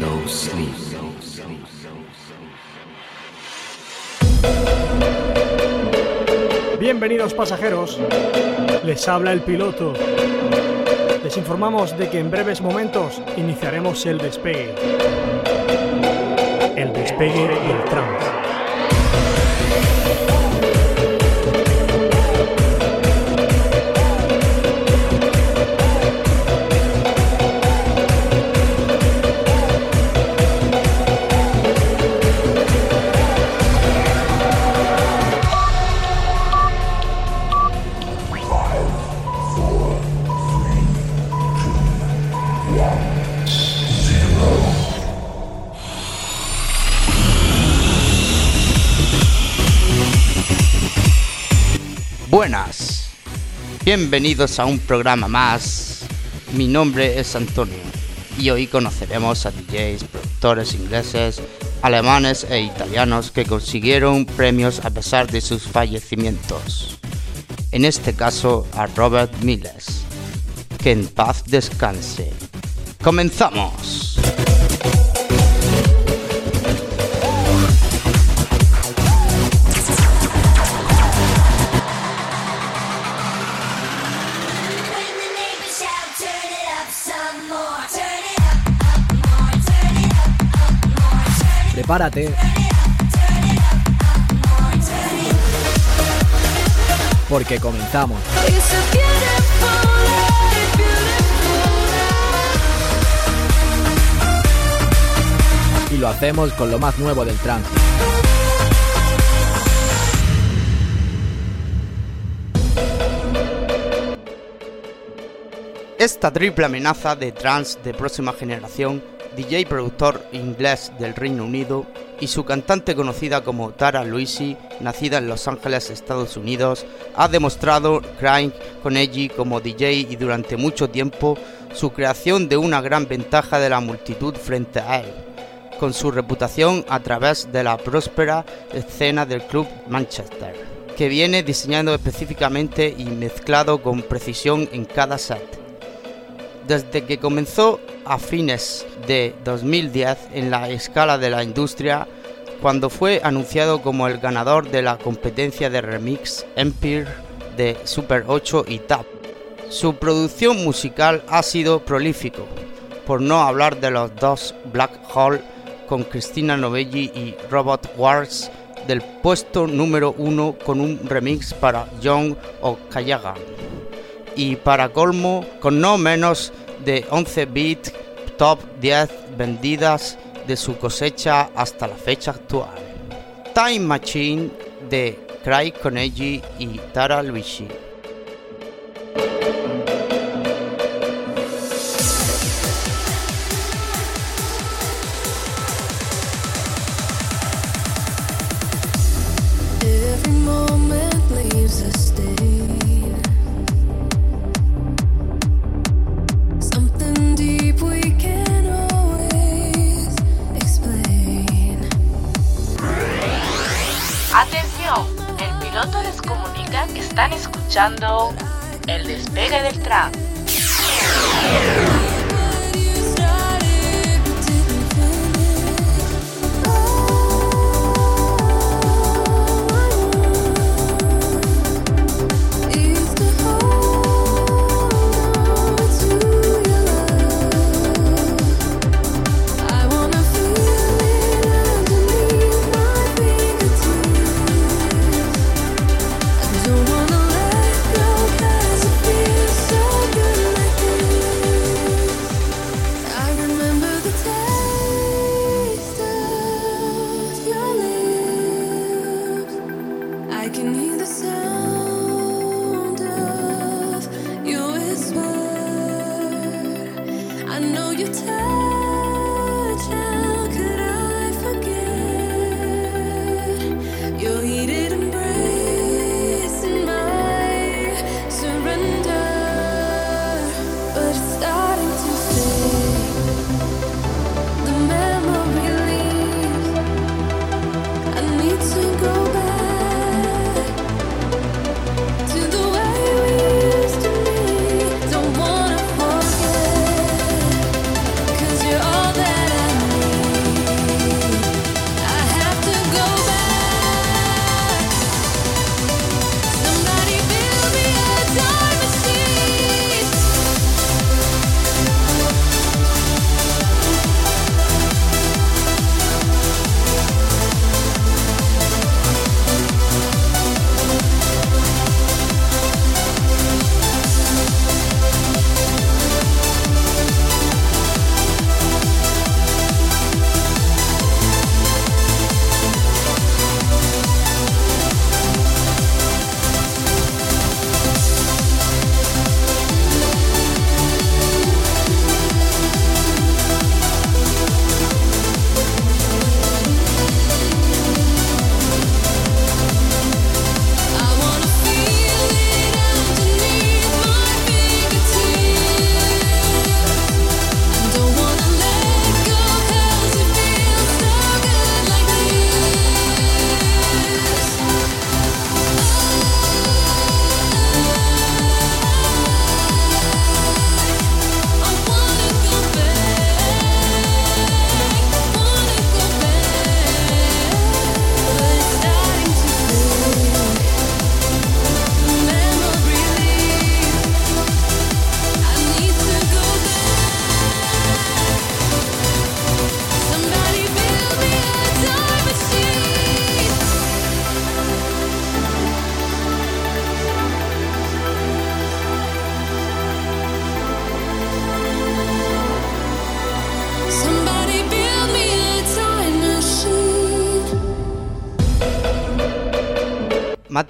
no sleep. Bienvenidos pasajeros, les habla el piloto. Les informamos de que en breves momentos iniciaremos el despegue. El despegue del trance. Buenas, bienvenidos a un programa más. Mi nombre es Antonio y hoy conoceremos a DJs, productores ingleses, alemanes e italianos que consiguieron premios a pesar de sus fallecimientos. En este caso a Robert Miles. Que en paz descanse. ¡Comenzamos! Prepárate, porque comenzamos. Y lo hacemos con lo más nuevo del trance. Esta triple amenaza de trance de próxima generación, DJ productor inglés del Reino Unido y su cantante conocida como Tara Luisi, nacida en Los Ángeles, Estados Unidos, ha demostrado Crying con Edgy como DJ y durante mucho tiempo su creación de una gran ventaja de la multitud frente a él, con su reputación a través de la próspera escena del club Manchester, que viene diseñado específicamente y mezclado con precisión en cada set desde que comenzó a fines de 2010 en la escala de la industria, cuando fue anunciado como el ganador de la competencia de remix Empire de Super 8 y TAP. Su producción musical ha sido prolífico, por no hablar de los dos Black Hole con Cristina Novelli y Robot Wars del puesto número uno con un remix para Young Okayaga y para colmo con no menos de 11 bits top 10 vendidas de su cosecha hasta la fecha actual. Time Machine de Craig Coneji y Tara Luigi. Escuchando el despegue del tram.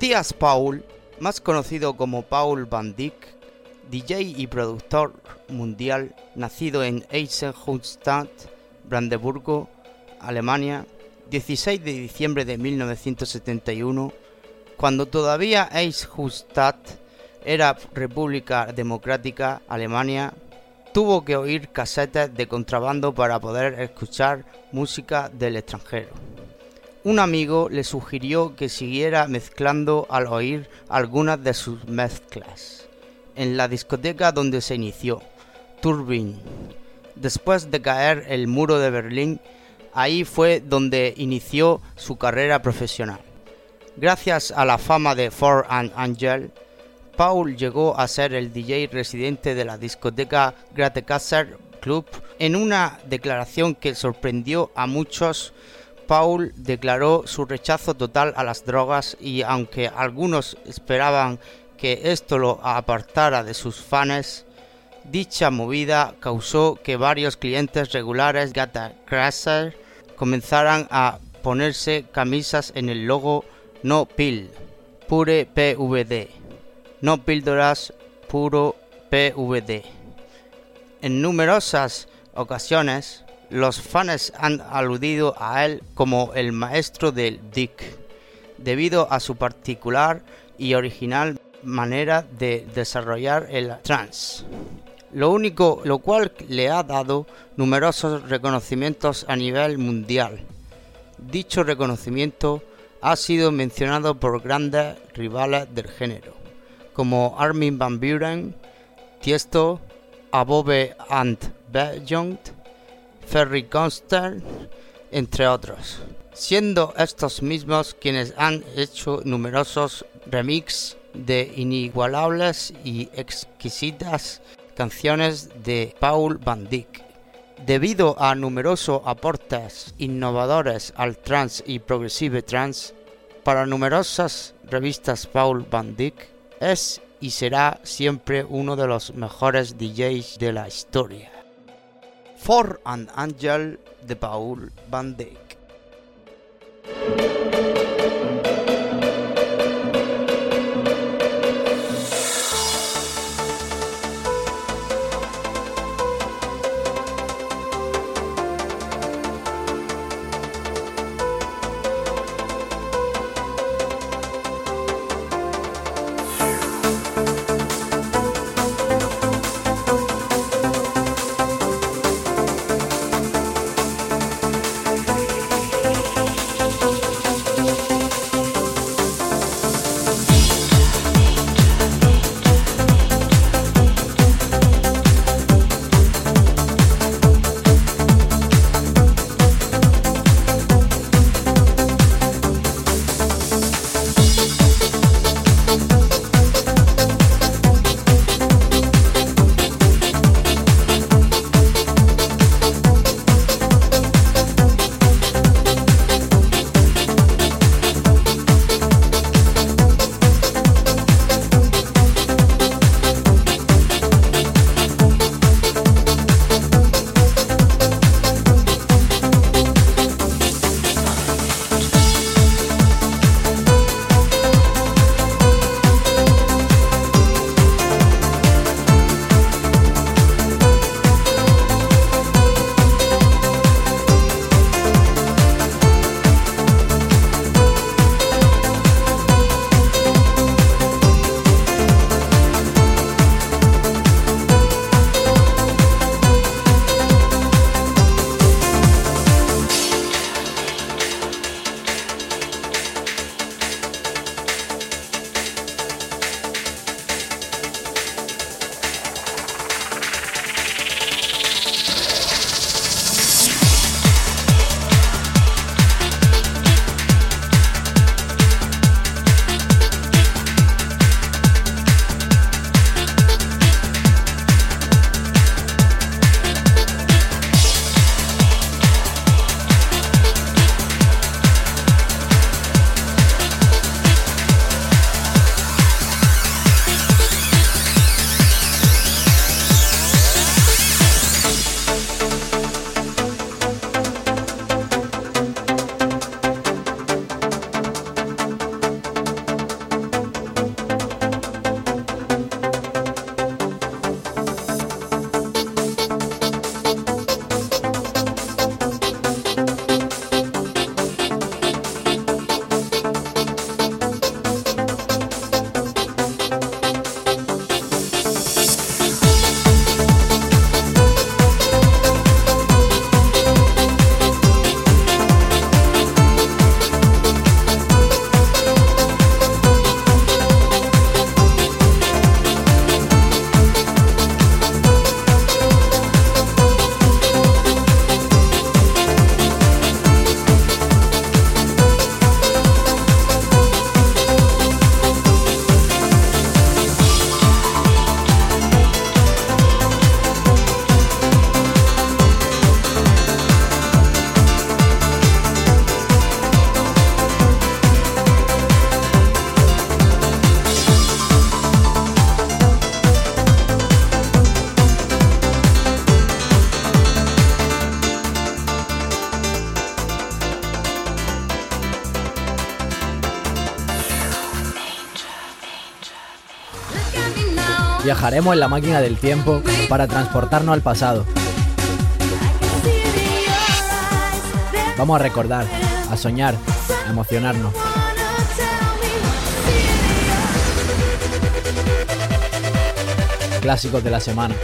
Matías Paul, más conocido como Paul Van Dyck, DJ y productor mundial, nacido en Eisenhüttenstadt, Brandeburgo, Alemania, 16 de diciembre de 1971, cuando todavía Eisenhüttenstadt era República Democrática Alemania, tuvo que oír casetes de contrabando para poder escuchar música del extranjero. Un amigo le sugirió que siguiera mezclando al oír algunas de sus mezclas en la discoteca donde se inició, Turbine. Después de caer el muro de Berlín, ahí fue donde inició su carrera profesional. Gracias a la fama de For and Angel, Paul llegó a ser el DJ residente de la discoteca Gratekasser Club. En una declaración que sorprendió a muchos, Paul declaró su rechazo total a las drogas y aunque algunos esperaban que esto lo apartara de sus fans, dicha movida causó que varios clientes regulares de Gratekasser comenzaran a ponerse camisas en el logo No Pill, Pure PVD no píldoras puro PVD. En numerosas ocasiones, los fans han aludido a él como el maestro del Dick, debido a su particular y original manera de desarrollar el trance. Lo único, lo cual le ha dado numerosos reconocimientos a nivel mundial. Dicho reconocimiento ha sido mencionado por grandes rivales del género como Armin van Buren, Tiesto, Above and Beyond, Ferry Constant, entre otros, siendo estos mismos quienes han hecho numerosos remix de inigualables y exquisitas canciones de Paul Van Dyck. Debido a numerosos aportes innovadores al trance y progressive trance, para numerosas revistas Paul Van Dyck es y será siempre uno de los mejores DJs de la historia. For an Angel de Paul Van Dyck. Viajaremos en la máquina del tiempo para transportarnos al pasado. Vamos a recordar, a soñar, a emocionarnos. Clásicos de la semana.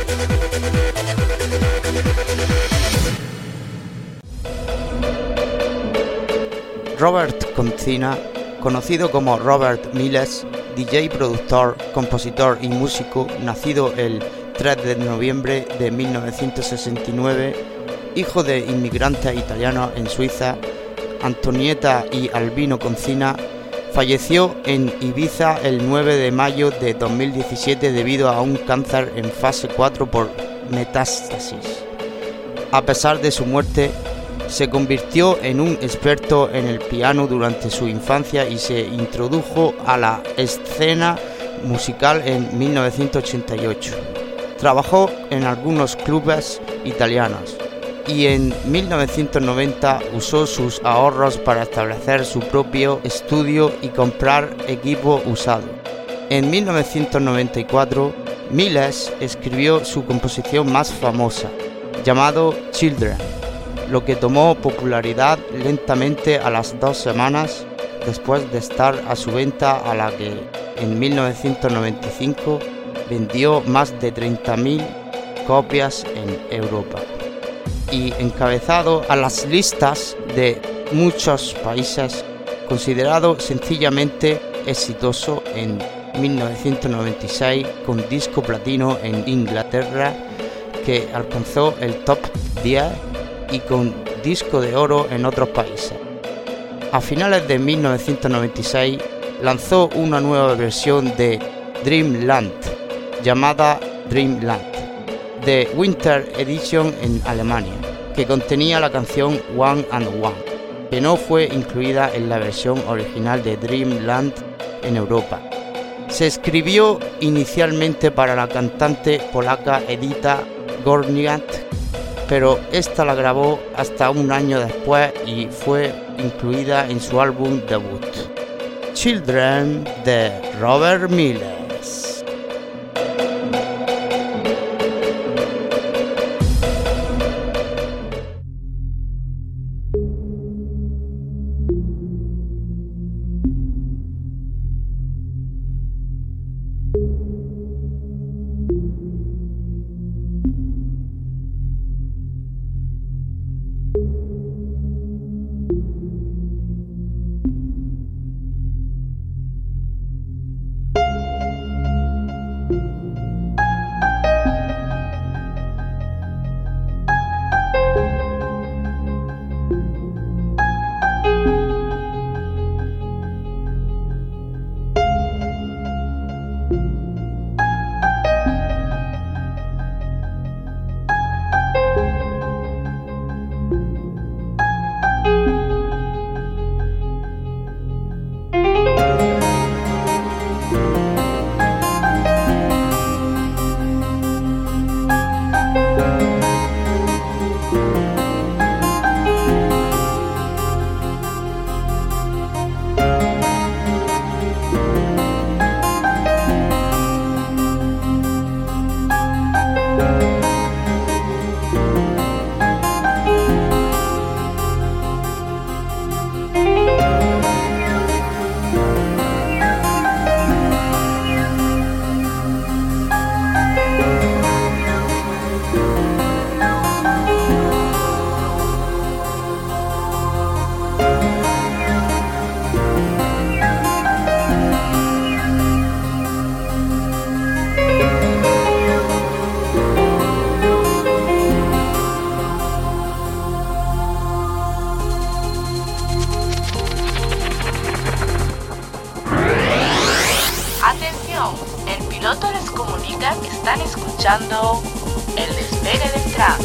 Robert Concina, conocido como Robert Miles, DJ, productor, compositor y músico, nacido el 3 de noviembre de 1969, hijo de inmigrantes italianos en Suiza, Antonieta y Albino Concina, falleció en Ibiza el 9 de mayo de 2017 debido a un cáncer en fase 4 por metástasis. A pesar de su muerte, se convirtió en un experto en el piano durante su infancia y se introdujo a la escena musical en 1988. Trabajó en algunos clubes italianos y en 1990 usó sus ahorros para establecer su propio estudio y comprar equipo usado. En 1994, Miles escribió su composición más famosa, llamado Children lo que tomó popularidad lentamente a las dos semanas después de estar a su venta a la que en 1995 vendió más de 30.000 copias en Europa. Y encabezado a las listas de muchos países, considerado sencillamente exitoso en 1996 con disco platino en Inglaterra que alcanzó el top 10 y con disco de oro en otros países. A finales de 1996 lanzó una nueva versión de Dreamland llamada Dreamland, de Winter Edition en Alemania, que contenía la canción One and One, que no fue incluida en la versión original de Dreamland en Europa. Se escribió inicialmente para la cantante polaca Edita Gorniak pero esta la grabó hasta un año después y fue incluida en su álbum debut, Children de Robert Miles. El piloto les comunica que están escuchando el despegue del tram.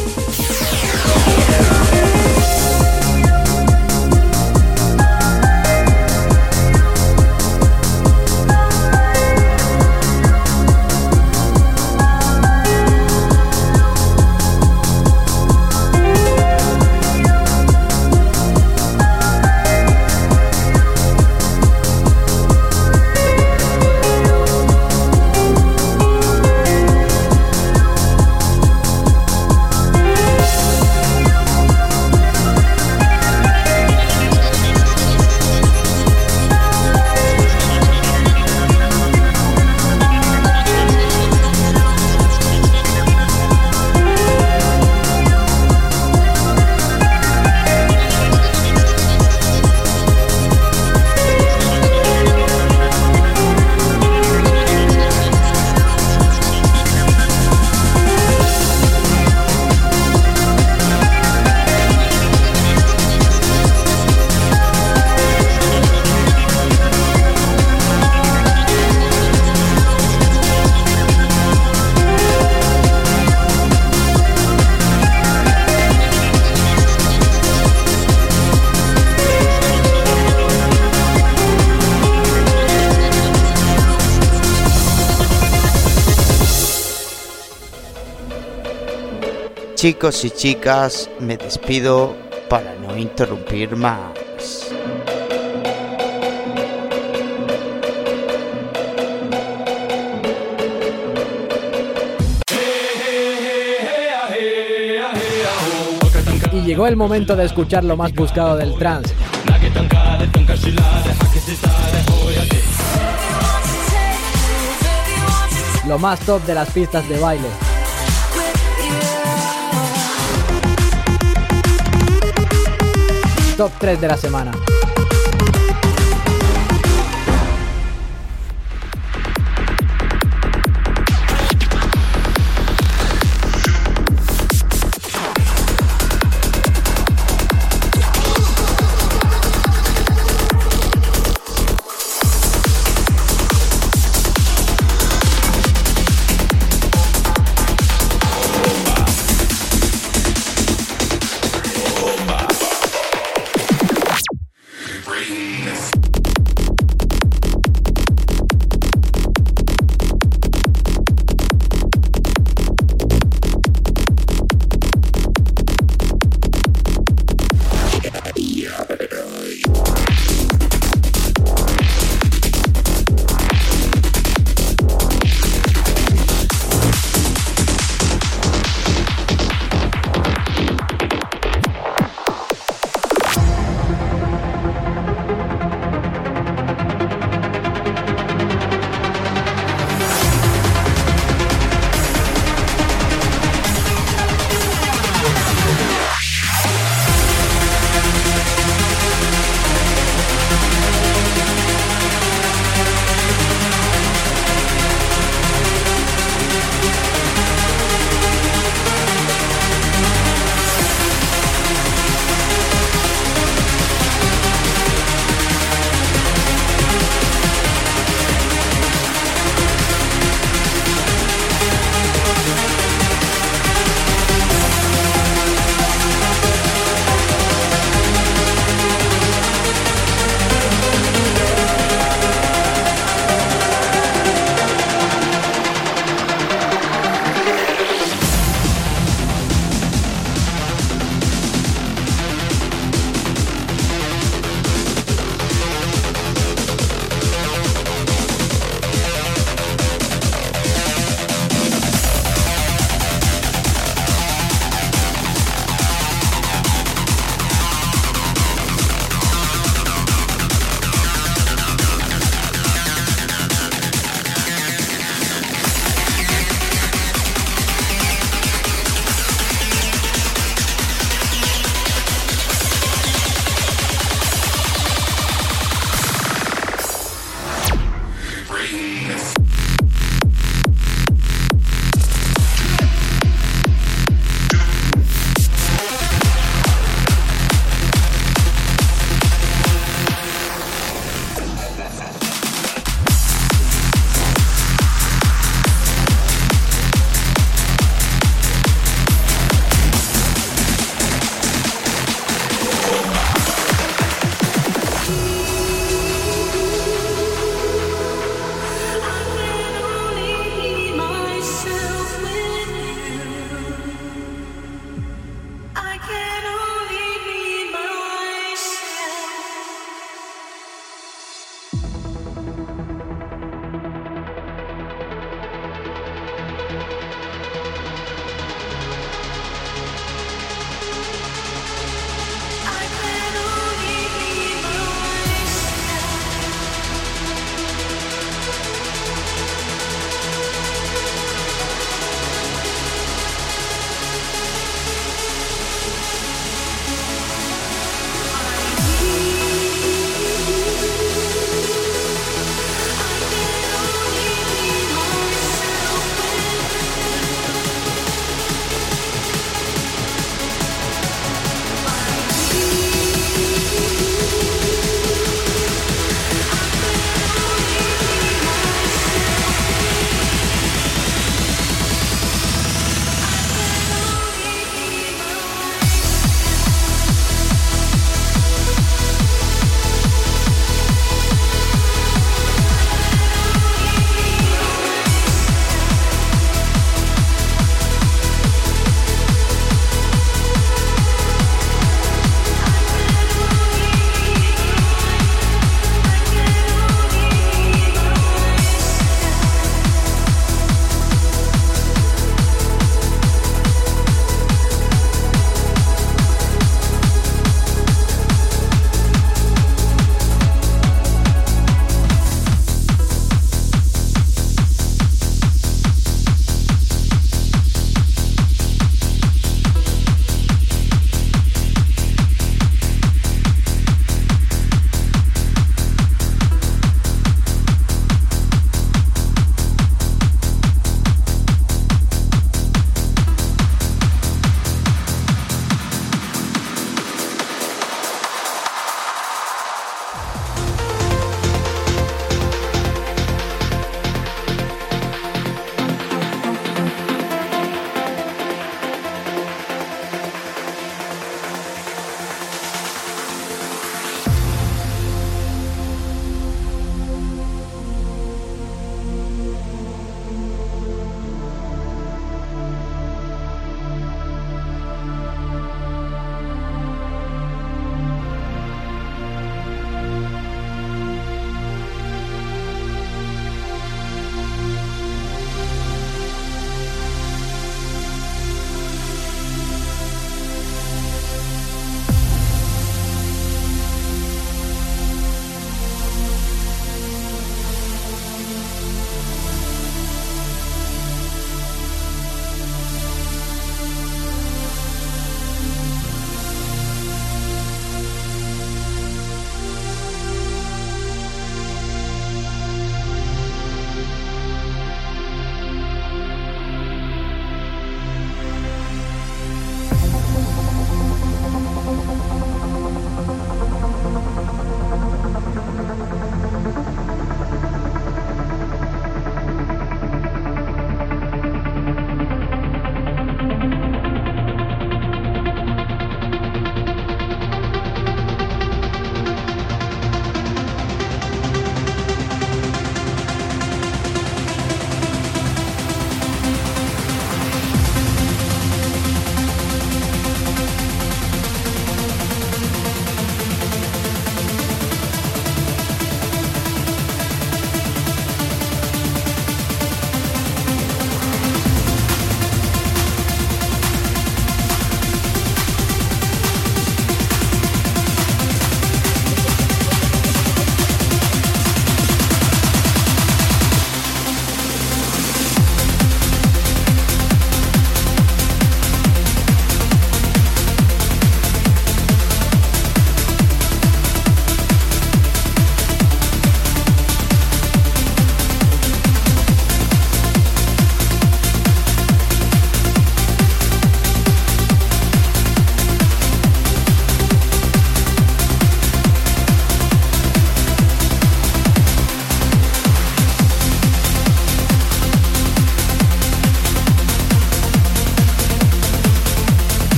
Chicos y chicas, me despido para no interrumpir más. Y llegó el momento de escuchar lo más buscado del trance. Lo más top de las pistas de baile. Top 3 de la semana.